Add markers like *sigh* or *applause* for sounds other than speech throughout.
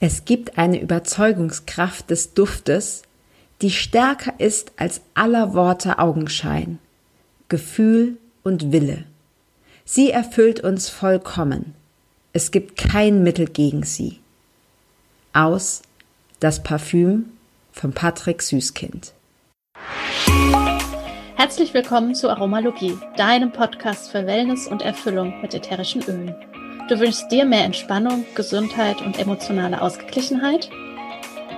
Es gibt eine Überzeugungskraft des Duftes, die stärker ist als aller Worte Augenschein, Gefühl und Wille. Sie erfüllt uns vollkommen. Es gibt kein Mittel gegen sie. Aus Das Parfüm von Patrick Süßkind. Herzlich willkommen zu Aromalogie, deinem Podcast für Wellness und Erfüllung mit ätherischen Ölen. Du wünschst dir mehr Entspannung, Gesundheit und emotionale Ausgeglichenheit?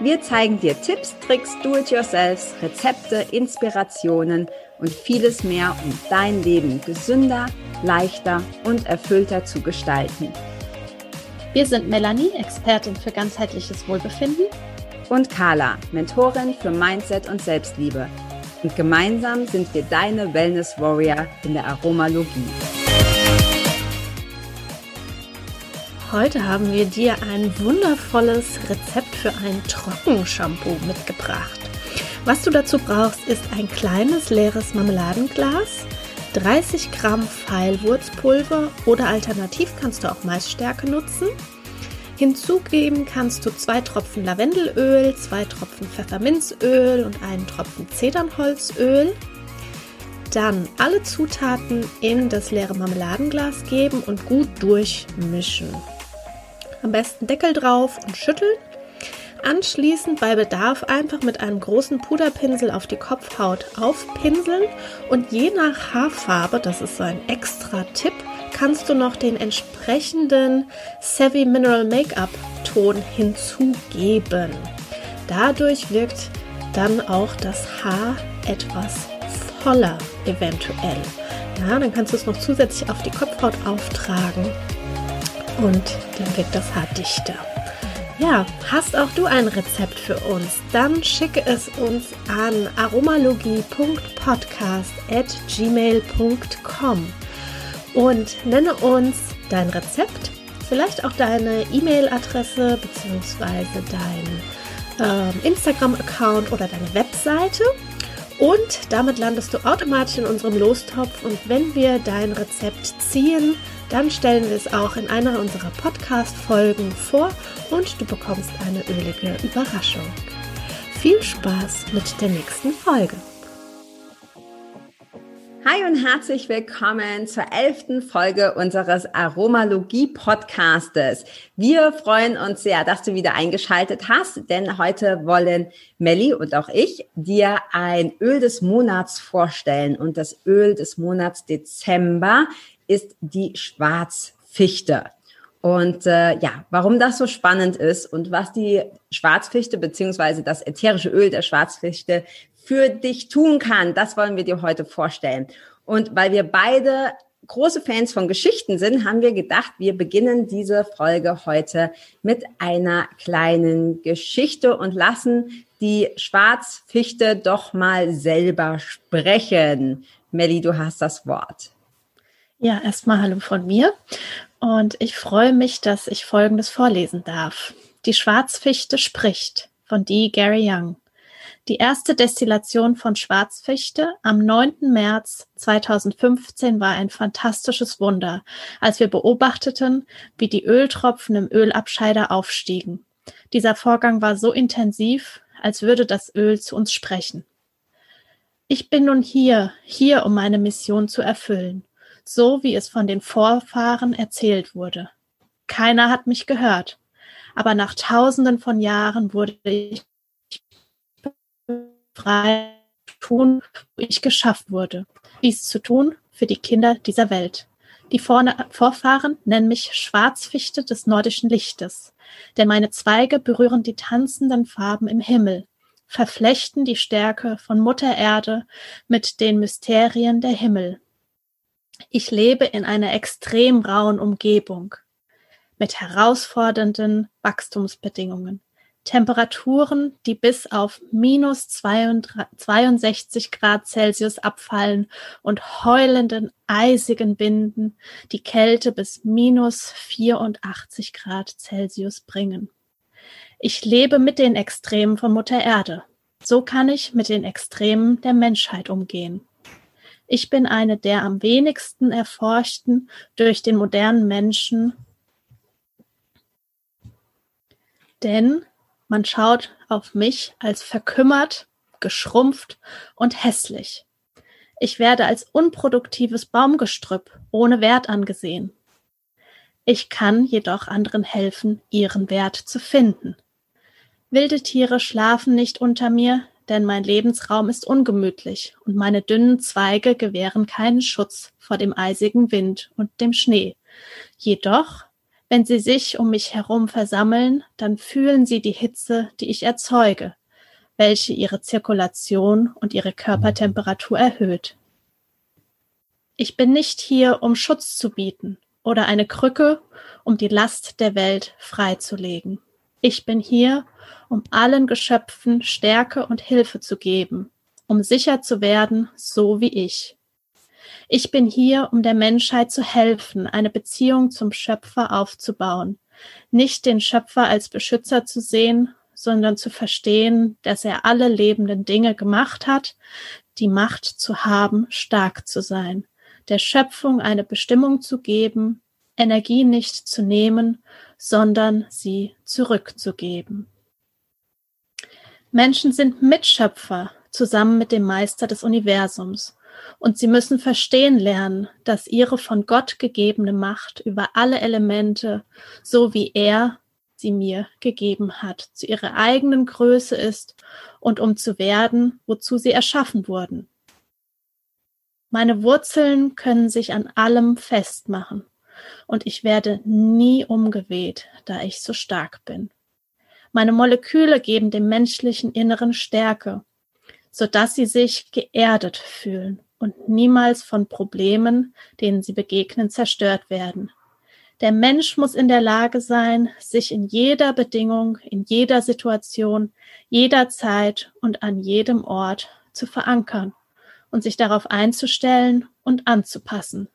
Wir zeigen dir Tipps, Tricks, Do-it-yourselfs, Rezepte, Inspirationen und vieles mehr, um dein Leben gesünder, leichter und erfüllter zu gestalten. Wir sind Melanie, Expertin für ganzheitliches Wohlbefinden. Und Carla, Mentorin für Mindset und Selbstliebe. Und gemeinsam sind wir deine Wellness Warrior in der Aromalogie. Heute haben wir dir ein wundervolles Rezept für ein Trockenshampoo mitgebracht. Was du dazu brauchst, ist ein kleines leeres Marmeladenglas, 30 Gramm Pfeilwurzpulver oder alternativ kannst du auch Maisstärke nutzen. Hinzugeben kannst du zwei Tropfen Lavendelöl, zwei Tropfen Pfefferminzöl und einen Tropfen Zedernholzöl. Dann alle Zutaten in das leere Marmeladenglas geben und gut durchmischen. Am besten Deckel drauf und schütteln. Anschließend bei Bedarf einfach mit einem großen Puderpinsel auf die Kopfhaut aufpinseln und je nach Haarfarbe, das ist so ein extra Tipp, kannst du noch den entsprechenden Savvy Mineral Make-up Ton hinzugeben. Dadurch wirkt dann auch das Haar etwas voller eventuell. Ja, dann kannst du es noch zusätzlich auf die Kopfhaut auftragen und dann wird das Haar dichter. Ja, hast auch du ein Rezept für uns? Dann schicke es uns an aromalogie.podcast.gmail.com und nenne uns dein Rezept, vielleicht auch deine E-Mail-Adresse bzw. dein äh, Instagram-Account oder deine Webseite. Und damit landest du automatisch in unserem Lostopf und wenn wir dein Rezept ziehen, dann stellen wir es auch in einer unserer Podcast-Folgen vor und du bekommst eine ölige Überraschung. Viel Spaß mit der nächsten Folge. Hi und herzlich willkommen zur elften Folge unseres Aromalogie-Podcastes. Wir freuen uns sehr, dass du wieder eingeschaltet hast, denn heute wollen Melli und auch ich dir ein Öl des Monats vorstellen. Und das Öl des Monats Dezember ist die Schwarzfichte. Und äh, ja, warum das so spannend ist und was die Schwarzfichte beziehungsweise das ätherische Öl der Schwarzfichte für dich tun kann, das wollen wir dir heute vorstellen. Und weil wir beide große Fans von Geschichten sind, haben wir gedacht, wir beginnen diese Folge heute mit einer kleinen Geschichte und lassen die Schwarzfichte doch mal selber sprechen. Melli, du hast das Wort. Ja, erstmal Hallo von mir. Und ich freue mich, dass ich Folgendes vorlesen darf. Die Schwarzfichte spricht von D. Gary Young. Die erste Destillation von Schwarzfichte am 9. März 2015 war ein fantastisches Wunder, als wir beobachteten, wie die Öltropfen im Ölabscheider aufstiegen. Dieser Vorgang war so intensiv, als würde das Öl zu uns sprechen. Ich bin nun hier, hier, um meine Mission zu erfüllen so wie es von den Vorfahren erzählt wurde. Keiner hat mich gehört, aber nach tausenden von Jahren wurde ich frei tun, wo ich geschafft wurde, dies zu tun für die Kinder dieser Welt. Die Vorfahren nennen mich Schwarzfichte des nordischen Lichtes, denn meine Zweige berühren die tanzenden Farben im Himmel, verflechten die Stärke von Mutter Erde mit den Mysterien der Himmel. Ich lebe in einer extrem rauen Umgebung mit herausfordernden Wachstumsbedingungen. Temperaturen, die bis auf minus 62 Grad Celsius abfallen und heulenden, eisigen Binden, die Kälte bis minus 84 Grad Celsius bringen. Ich lebe mit den Extremen von Mutter Erde. So kann ich mit den Extremen der Menschheit umgehen. Ich bin eine der am wenigsten erforschten durch den modernen Menschen Denn man schaut auf mich als verkümmert, geschrumpft und hässlich. Ich werde als unproduktives Baumgestrüpp ohne Wert angesehen. Ich kann jedoch anderen helfen, ihren Wert zu finden. Wilde Tiere schlafen nicht unter mir, denn mein Lebensraum ist ungemütlich und meine dünnen Zweige gewähren keinen Schutz vor dem eisigen Wind und dem Schnee. Jedoch, wenn sie sich um mich herum versammeln, dann fühlen sie die Hitze, die ich erzeuge, welche ihre Zirkulation und ihre Körpertemperatur erhöht. Ich bin nicht hier, um Schutz zu bieten oder eine Krücke, um die Last der Welt freizulegen. Ich bin hier, um allen Geschöpfen Stärke und Hilfe zu geben, um sicher zu werden, so wie ich. Ich bin hier, um der Menschheit zu helfen, eine Beziehung zum Schöpfer aufzubauen, nicht den Schöpfer als Beschützer zu sehen, sondern zu verstehen, dass er alle lebenden Dinge gemacht hat, die Macht zu haben, stark zu sein, der Schöpfung eine Bestimmung zu geben, Energie nicht zu nehmen, sondern sie zurückzugeben. Menschen sind Mitschöpfer zusammen mit dem Meister des Universums und sie müssen verstehen lernen, dass ihre von Gott gegebene Macht über alle Elemente, so wie er sie mir gegeben hat, zu ihrer eigenen Größe ist und um zu werden, wozu sie erschaffen wurden. Meine Wurzeln können sich an allem festmachen und ich werde nie umgeweht, da ich so stark bin. Meine Moleküle geben dem menschlichen Inneren Stärke, so dass sie sich geerdet fühlen und niemals von Problemen, denen sie begegnen, zerstört werden. Der Mensch muss in der Lage sein, sich in jeder Bedingung, in jeder Situation, jederzeit und an jedem Ort zu verankern und sich darauf einzustellen und anzupassen.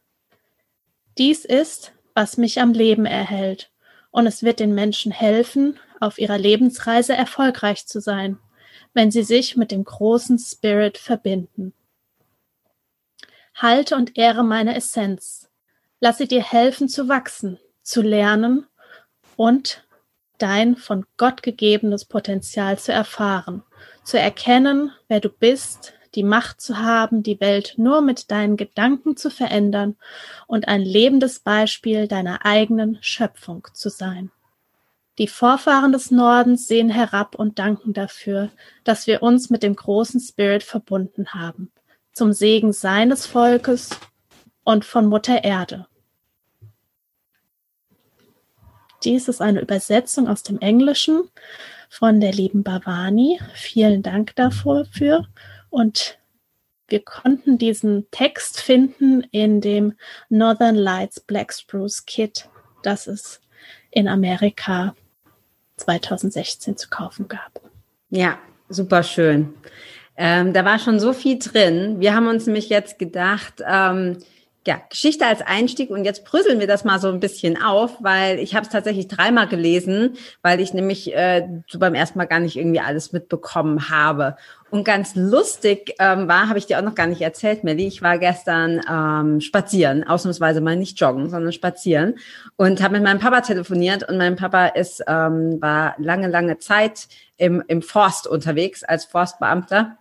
Dies ist, was mich am Leben erhält, und es wird den Menschen helfen, auf ihrer Lebensreise erfolgreich zu sein, wenn sie sich mit dem großen Spirit verbinden. Halte und ehre meine Essenz. Lass sie dir helfen zu wachsen, zu lernen und dein von Gott gegebenes Potenzial zu erfahren, zu erkennen, wer du bist, die Macht zu haben, die Welt nur mit deinen Gedanken zu verändern und ein lebendes Beispiel deiner eigenen Schöpfung zu sein. Die Vorfahren des Nordens sehen herab und danken dafür, dass wir uns mit dem großen Spirit verbunden haben, zum Segen seines Volkes und von Mutter Erde. Dies ist eine Übersetzung aus dem Englischen von der lieben Bhavani. Vielen Dank dafür. Und wir konnten diesen Text finden in dem Northern Lights Black Spruce Kit, das es in Amerika 2016 zu kaufen gab. Ja, super schön. Ähm, da war schon so viel drin. Wir haben uns nämlich jetzt gedacht, ähm, ja, Geschichte als Einstieg. Und jetzt brüsseln wir das mal so ein bisschen auf, weil ich habe es tatsächlich dreimal gelesen, weil ich nämlich äh, so beim ersten Mal gar nicht irgendwie alles mitbekommen habe. Und ganz lustig ähm, war, habe ich dir auch noch gar nicht erzählt, Melly, ich war gestern ähm, spazieren, ausnahmsweise mal nicht joggen, sondern spazieren und habe mit meinem Papa telefoniert. Und mein Papa ist ähm, war lange, lange Zeit im, im Forst unterwegs als Forstbeamter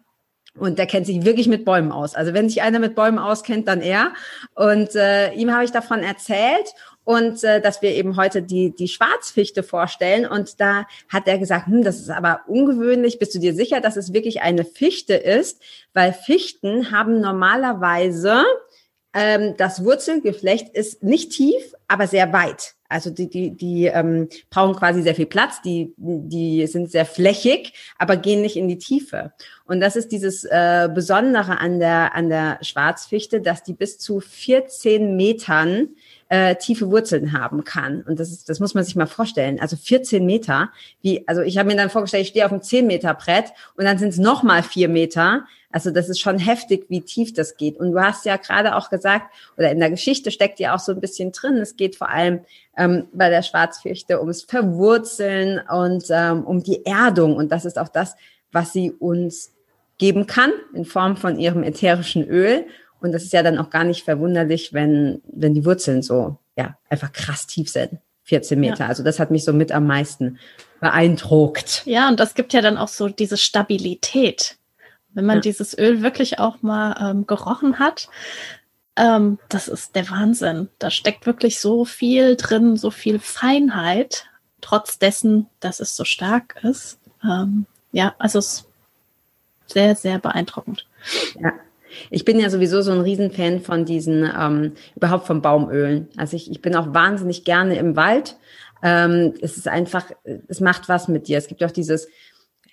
und der kennt sich wirklich mit Bäumen aus. Also wenn sich einer mit Bäumen auskennt, dann er. Und äh, ihm habe ich davon erzählt und äh, dass wir eben heute die, die Schwarzfichte vorstellen. Und da hat er gesagt, hm, das ist aber ungewöhnlich. Bist du dir sicher, dass es wirklich eine Fichte ist? Weil Fichten haben normalerweise ähm, das Wurzelgeflecht ist nicht tief, aber sehr weit. Also die, die, die ähm, brauchen quasi sehr viel Platz, die, die sind sehr flächig, aber gehen nicht in die Tiefe. Und das ist dieses äh, Besondere an der, an der Schwarzfichte, dass die bis zu 14 Metern äh, tiefe Wurzeln haben kann. Und das ist, das muss man sich mal vorstellen. Also 14 Meter, wie, also ich habe mir dann vorgestellt, ich stehe auf einem 10 Meter Brett und dann sind es nochmal vier Meter. Also das ist schon heftig, wie tief das geht. Und du hast ja gerade auch gesagt, oder in der Geschichte steckt ja auch so ein bisschen drin, es geht vor allem ähm, bei der Schwarzfichte ums Verwurzeln und ähm, um die Erdung. Und das ist auch das, was sie uns geben kann in Form von ihrem ätherischen Öl. Und das ist ja dann auch gar nicht verwunderlich, wenn, wenn die Wurzeln so, ja, einfach krass tief sind. 14 Meter. Ja. Also das hat mich so mit am meisten beeindruckt. Ja, und das gibt ja dann auch so diese Stabilität. Wenn man ja. dieses Öl wirklich auch mal ähm, gerochen hat, ähm, das ist der Wahnsinn. Da steckt wirklich so viel drin, so viel Feinheit, trotz dessen, dass es so stark ist. Ähm, ja, also es ist sehr, sehr beeindruckend. Ja. Ich bin ja sowieso so ein Riesenfan von diesen, ähm, überhaupt von Baumölen. Also ich, ich bin auch wahnsinnig gerne im Wald. Ähm, es ist einfach, es macht was mit dir. Es gibt auch dieses,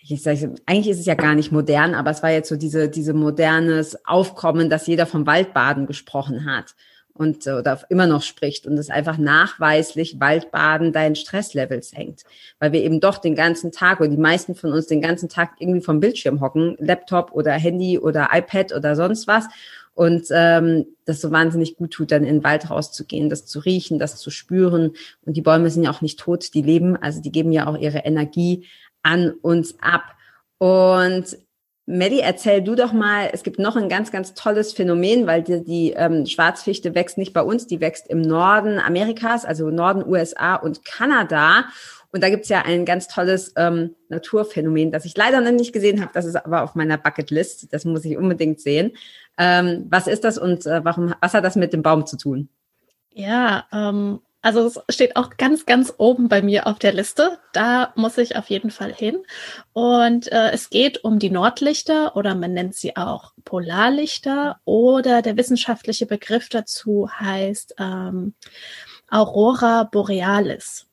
ich sage, eigentlich ist es ja gar nicht modern, aber es war jetzt so diese, diese modernes Aufkommen, dass jeder vom Waldbaden gesprochen hat und oder immer noch spricht und es einfach nachweislich Waldbaden deinen Stresslevel senkt, weil wir eben doch den ganzen Tag oder die meisten von uns den ganzen Tag irgendwie vom Bildschirm hocken, Laptop oder Handy oder iPad oder sonst was. Und ähm, das so wahnsinnig gut tut, dann in den Wald rauszugehen, das zu riechen, das zu spüren. Und die Bäume sind ja auch nicht tot, die leben, also die geben ja auch ihre Energie an uns ab. Und Melly, erzähl du doch mal, es gibt noch ein ganz, ganz tolles Phänomen, weil die, die ähm, Schwarzfichte wächst nicht bei uns, die wächst im Norden Amerikas, also Norden USA und Kanada. Und da gibt's ja ein ganz tolles ähm, Naturphänomen, das ich leider noch nicht gesehen habe. Das ist aber auf meiner Bucketlist. Das muss ich unbedingt sehen. Ähm, was ist das und äh, warum, was hat das mit dem Baum zu tun? Ja, ähm, also es steht auch ganz, ganz oben bei mir auf der Liste. Da muss ich auf jeden Fall hin. Und äh, es geht um die Nordlichter oder man nennt sie auch Polarlichter oder der wissenschaftliche Begriff dazu heißt ähm, Aurora Borealis.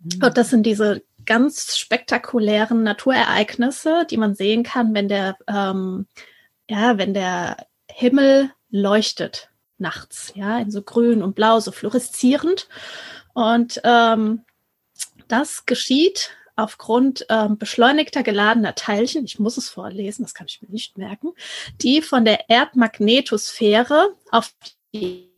Mhm. Und das sind diese ganz spektakulären Naturereignisse, die man sehen kann, wenn der, ähm, ja, wenn der Himmel leuchtet nachts, ja, in so grün und blau, so fluoreszierend. Und ähm, das geschieht aufgrund ähm, beschleunigter geladener Teilchen, ich muss es vorlesen, das kann ich mir nicht merken, die von der Erdmagnetosphäre auf die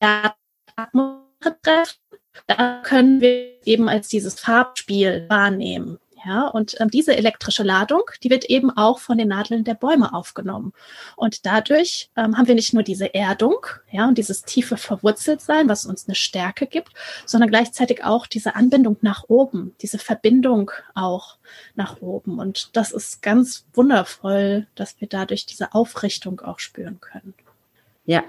Erdatmosphäre treffen. Da können wir eben als dieses Farbspiel wahrnehmen. Ja, und ähm, diese elektrische Ladung, die wird eben auch von den Nadeln der Bäume aufgenommen. Und dadurch ähm, haben wir nicht nur diese Erdung, ja, und dieses tiefe Verwurzeltsein, was uns eine Stärke gibt, sondern gleichzeitig auch diese Anbindung nach oben, diese Verbindung auch nach oben. Und das ist ganz wundervoll, dass wir dadurch diese Aufrichtung auch spüren können. Ja,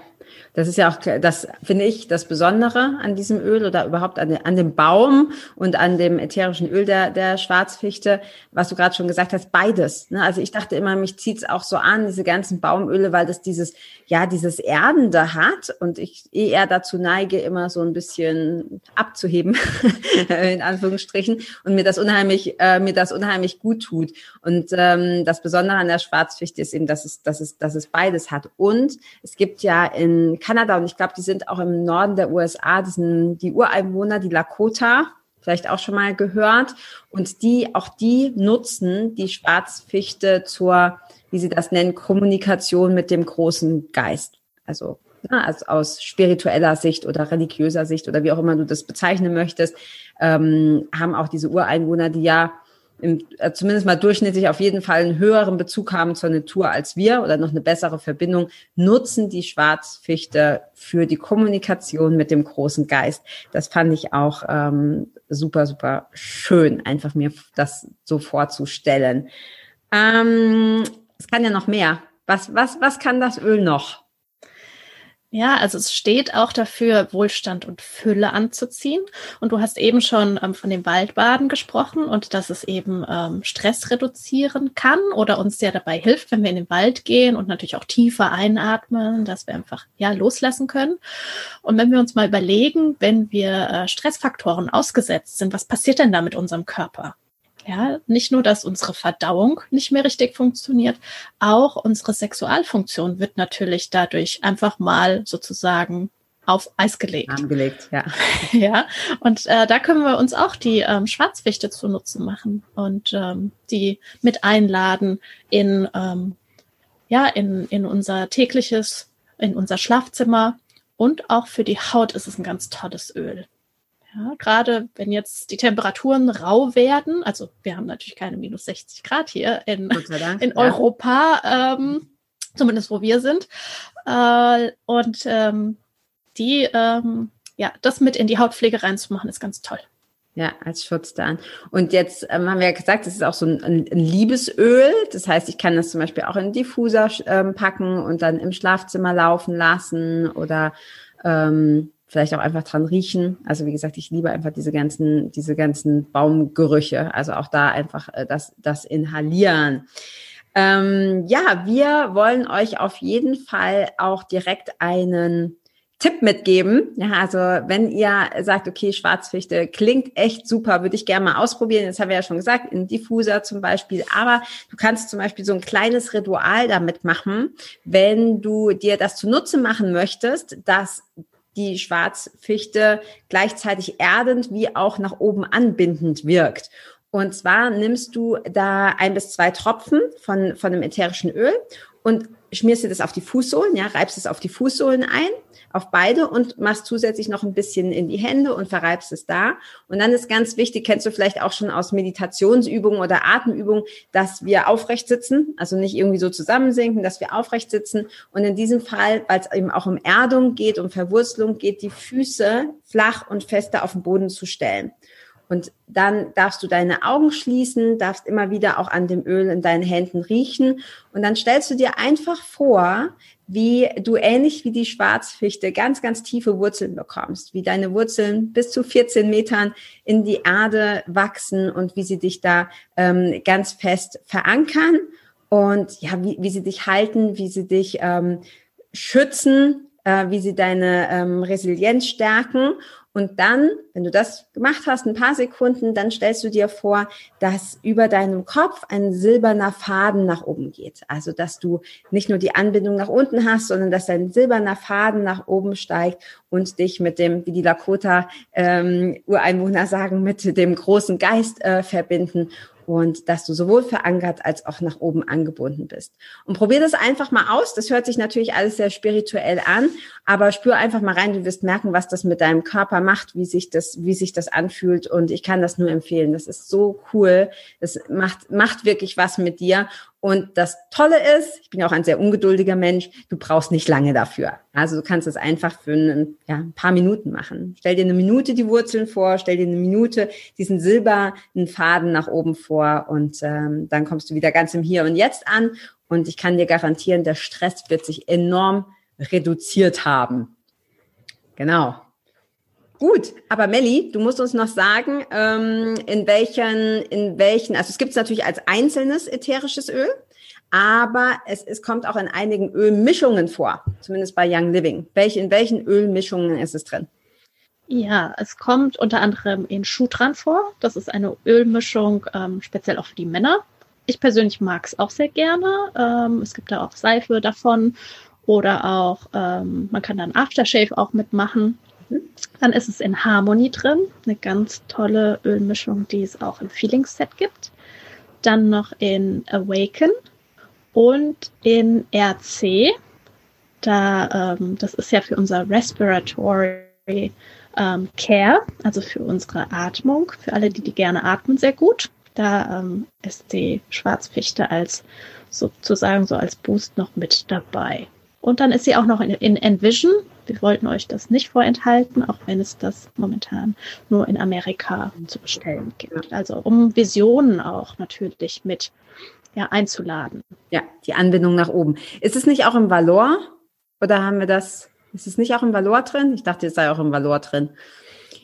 das ist ja auch, das finde ich, das Besondere an diesem Öl oder überhaupt an, an dem Baum und an dem ätherischen Öl der, der Schwarzfichte, was du gerade schon gesagt hast, beides. Ne? Also ich dachte immer, mich zieht's auch so an, diese ganzen Baumöle, weil das dieses, ja, dieses Erdende hat und ich eh eher dazu neige, immer so ein bisschen abzuheben, *laughs* in Anführungsstrichen, und mir das unheimlich, äh, mir das unheimlich gut tut. Und ähm, das Besondere an der Schwarzfichte ist eben, dass es, dass es, dass es beides hat. Und es gibt ja in Kanada und ich glaube, die sind auch im Norden der USA, die, sind die Ureinwohner, die Lakota, vielleicht auch schon mal gehört. Und die, auch die nutzen die Schwarzfichte zur, wie sie das nennen, Kommunikation mit dem großen Geist. Also, ja, also aus spiritueller Sicht oder religiöser Sicht oder wie auch immer du das bezeichnen möchtest, ähm, haben auch diese Ureinwohner, die ja im, äh, zumindest mal durchschnittlich auf jeden Fall einen höheren Bezug haben zur Natur als wir oder noch eine bessere Verbindung, nutzen die Schwarzfichte für die Kommunikation mit dem großen Geist. Das fand ich auch ähm, super, super schön, einfach mir das so vorzustellen. Ähm, es kann ja noch mehr. Was, was, was kann das Öl noch? Ja, also es steht auch dafür, Wohlstand und Fülle anzuziehen. Und du hast eben schon ähm, von dem Waldbaden gesprochen und dass es eben ähm, Stress reduzieren kann oder uns ja dabei hilft, wenn wir in den Wald gehen und natürlich auch tiefer einatmen, dass wir einfach ja loslassen können. Und wenn wir uns mal überlegen, wenn wir äh, Stressfaktoren ausgesetzt sind, was passiert denn da mit unserem Körper? Ja, nicht nur, dass unsere Verdauung nicht mehr richtig funktioniert, auch unsere Sexualfunktion wird natürlich dadurch einfach mal sozusagen auf Eis gelegt. Angelegt, ja. *laughs* ja, und äh, da können wir uns auch die ähm, Schwarzwichte zu Nutzen machen und ähm, die mit einladen in, ähm, ja, in, in unser tägliches, in unser Schlafzimmer und auch für die Haut ist es ein ganz tolles Öl. Ja, gerade wenn jetzt die Temperaturen rau werden, also wir haben natürlich keine minus 60 Grad hier in, in Europa, ähm, zumindest wo wir sind. Äh, und ähm, die, ähm, ja, das mit in die Hautpflege reinzumachen, ist ganz toll. Ja, als Schutz dann. Und jetzt ähm, haben wir ja gesagt, das ist auch so ein, ein, Liebesöl. Das heißt, ich kann das zum Beispiel auch in Diffuser ähm, packen und dann im Schlafzimmer laufen lassen oder ähm, vielleicht auch einfach dran riechen. Also wie gesagt, ich liebe einfach diese ganzen, diese ganzen Baumgerüche. Also auch da einfach äh, das, das Inhalieren. Ähm, ja, wir wollen euch auf jeden Fall auch direkt einen Tipp mitgeben. Ja, also wenn ihr sagt, okay, Schwarzfichte klingt echt super, würde ich gerne mal ausprobieren. Das haben wir ja schon gesagt, in Diffuser zum Beispiel. Aber du kannst zum Beispiel so ein kleines Ritual damit machen, wenn du dir das zunutze machen möchtest, dass die Schwarzfichte gleichzeitig erdend wie auch nach oben anbindend wirkt. Und zwar nimmst du da ein bis zwei Tropfen von, von einem ätherischen Öl und schmierst dir das auf die Fußsohlen, ja, reibst es auf die Fußsohlen ein, auf beide und machst zusätzlich noch ein bisschen in die Hände und verreibst es da. Und dann ist ganz wichtig, kennst du vielleicht auch schon aus Meditationsübungen oder Atemübungen, dass wir aufrecht sitzen, also nicht irgendwie so zusammensinken, dass wir aufrecht sitzen. Und in diesem Fall, weil es eben auch um Erdung geht, um Verwurzelung geht, die Füße flach und fester auf den Boden zu stellen. Und dann darfst du deine Augen schließen, darfst immer wieder auch an dem Öl in deinen Händen riechen. Und dann stellst du dir einfach vor, wie du ähnlich wie die Schwarzfichte ganz, ganz tiefe Wurzeln bekommst, wie deine Wurzeln bis zu 14 Metern in die Erde wachsen und wie sie dich da ähm, ganz fest verankern und ja, wie, wie sie dich halten, wie sie dich ähm, schützen, äh, wie sie deine ähm, Resilienz stärken und dann, wenn du das gemacht hast, ein paar Sekunden, dann stellst du dir vor, dass über deinem Kopf ein silberner Faden nach oben geht. Also, dass du nicht nur die Anbindung nach unten hast, sondern dass ein silberner Faden nach oben steigt und dich mit dem, wie die Lakota ähm, Ureinwohner sagen, mit dem großen Geist äh, verbinden und dass du sowohl verankert als auch nach oben angebunden bist. Und probier das einfach mal aus. Das hört sich natürlich alles sehr spirituell an, aber spür einfach mal rein. Du wirst merken, was das mit deinem Körper macht, wie sich das, wie sich das anfühlt. Und ich kann das nur empfehlen. Das ist so cool. Das macht, macht wirklich was mit dir. Und das Tolle ist, ich bin auch ein sehr ungeduldiger Mensch, du brauchst nicht lange dafür. Also du kannst es einfach für ein, ja, ein paar Minuten machen. Stell dir eine Minute die Wurzeln vor, stell dir eine Minute diesen silbernen Faden nach oben vor und ähm, dann kommst du wieder ganz im Hier und Jetzt an. Und ich kann dir garantieren, der Stress wird sich enorm reduziert haben. Genau. Gut, aber Melli, du musst uns noch sagen, ähm, in welchen, in welchen, also es gibt es natürlich als einzelnes ätherisches Öl, aber es, es kommt auch in einigen Ölmischungen vor, zumindest bei Young Living. Welche, in welchen Ölmischungen ist es drin? Ja, es kommt unter anderem in Schutran vor. Das ist eine Ölmischung, ähm, speziell auch für die Männer. Ich persönlich mag es auch sehr gerne. Ähm, es gibt da auch Seife davon oder auch, ähm, man kann dann Aftershave auch mitmachen. Dann ist es in Harmony drin, eine ganz tolle Ölmischung, die es auch im Feelings Set gibt. Dann noch in Awaken und in RC. Da, ähm, das ist ja für unser Respiratory ähm, Care, also für unsere Atmung, für alle, die, die gerne atmen, sehr gut. Da ähm, ist die Schwarzfichte als sozusagen so als Boost noch mit dabei. Und dann ist sie auch noch in, in Envision. Wir wollten euch das nicht vorenthalten, auch wenn es das momentan nur in Amerika zu bestellen gibt. Also um Visionen auch natürlich mit ja, einzuladen. Ja, die Anbindung nach oben. Ist es nicht auch im Valor? Oder haben wir das? Ist es nicht auch im Valor drin? Ich dachte, es sei auch im Valor drin.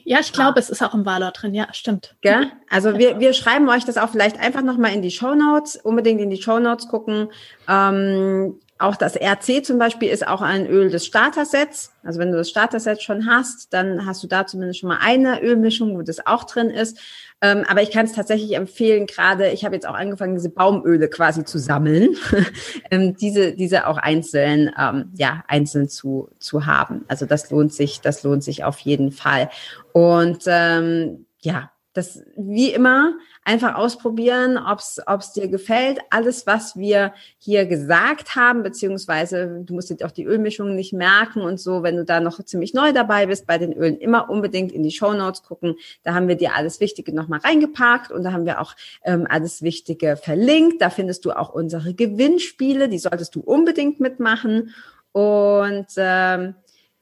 Ja, ich glaube, ah. es ist auch im Valor drin. Ja, stimmt. Gell? Also wir, wir schreiben euch das auch vielleicht einfach nochmal in die Show Notes. Unbedingt in die Show Notes gucken. Ähm, auch das RC zum Beispiel ist auch ein Öl des Starter-Sets. Also wenn du das Starter-Set schon hast, dann hast du da zumindest schon mal eine Ölmischung, wo das auch drin ist. Ähm, aber ich kann es tatsächlich empfehlen, gerade ich habe jetzt auch angefangen, diese Baumöle quasi zu sammeln, *laughs* ähm, diese, diese auch einzeln, ähm, ja, einzeln zu, zu haben. Also das lohnt sich, das lohnt sich auf jeden Fall. Und ähm, ja, das wie immer einfach ausprobieren, ob es dir gefällt. Alles, was wir hier gesagt haben, beziehungsweise du musst dir auch die Ölmischung nicht merken und so, wenn du da noch ziemlich neu dabei bist bei den Ölen, immer unbedingt in die Show Notes gucken. Da haben wir dir alles Wichtige nochmal reingepackt und da haben wir auch ähm, alles Wichtige verlinkt. Da findest du auch unsere Gewinnspiele, die solltest du unbedingt mitmachen. Und ähm,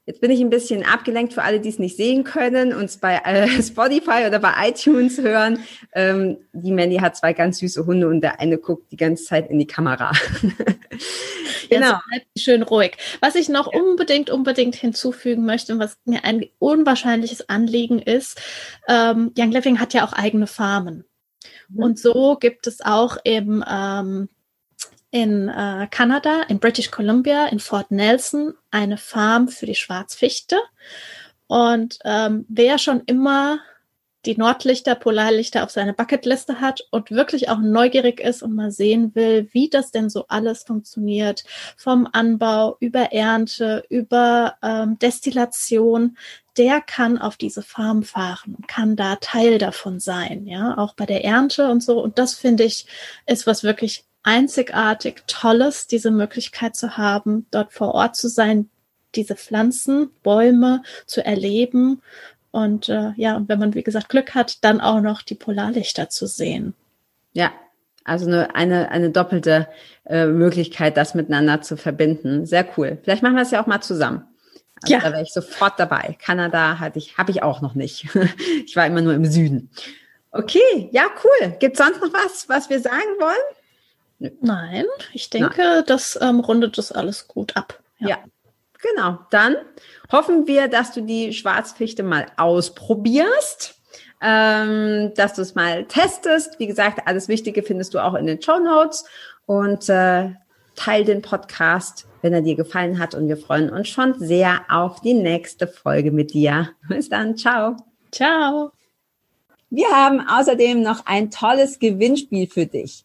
Jetzt bin ich ein bisschen abgelenkt für alle, die es nicht sehen können, uns bei äh, *laughs* Spotify oder bei iTunes hören. Ähm, die Mandy hat zwei ganz süße Hunde und der eine guckt die ganze Zeit in die Kamera. *laughs* genau. schön ruhig. Was ich noch ja. unbedingt, unbedingt hinzufügen möchte und was mir ein unwahrscheinliches Anliegen ist, ähm, Young Living hat ja auch eigene Farmen. Mhm. Und so gibt es auch eben ähm, in äh, Kanada, in British Columbia, in Fort Nelson, eine Farm für die Schwarzfichte. Und ähm, wer schon immer die Nordlichter, Polarlichter auf seiner Bucketliste hat und wirklich auch neugierig ist und mal sehen will, wie das denn so alles funktioniert, vom Anbau über Ernte, über ähm, Destillation, der kann auf diese Farm fahren, kann da Teil davon sein, ja, auch bei der Ernte und so. Und das finde ich ist was wirklich einzigartig Tolles, diese Möglichkeit zu haben, dort vor Ort zu sein, diese Pflanzen, Bäume zu erleben und äh, ja, und wenn man, wie gesagt, Glück hat, dann auch noch die Polarlichter zu sehen. Ja, also eine, eine, eine doppelte äh, Möglichkeit, das miteinander zu verbinden. Sehr cool. Vielleicht machen wir es ja auch mal zusammen. Also ja. Da wäre ich sofort dabei. Kanada hatte ich, habe ich auch noch nicht. *laughs* ich war immer nur im Süden. Okay, ja, cool. Gibt es sonst noch was, was wir sagen wollen? Nein, ich denke, Nein. das ähm, rundet das alles gut ab. Ja. ja. genau. Dann hoffen wir, dass du die Schwarzfichte mal ausprobierst. Ähm, dass du es mal testest. Wie gesagt, alles Wichtige findest du auch in den Show Notes und äh, teil den Podcast, wenn er dir gefallen hat. Und wir freuen uns schon sehr auf die nächste Folge mit dir. Bis dann. Ciao. Ciao. Wir haben außerdem noch ein tolles Gewinnspiel für dich.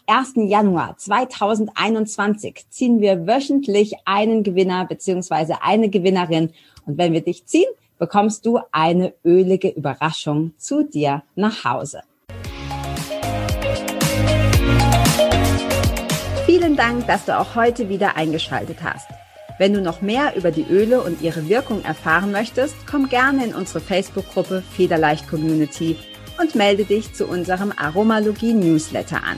1. Januar 2021 ziehen wir wöchentlich einen Gewinner beziehungsweise eine Gewinnerin. Und wenn wir dich ziehen, bekommst du eine ölige Überraschung zu dir nach Hause. Vielen Dank, dass du auch heute wieder eingeschaltet hast. Wenn du noch mehr über die Öle und ihre Wirkung erfahren möchtest, komm gerne in unsere Facebook-Gruppe Federleicht Community und melde dich zu unserem Aromalogie-Newsletter an.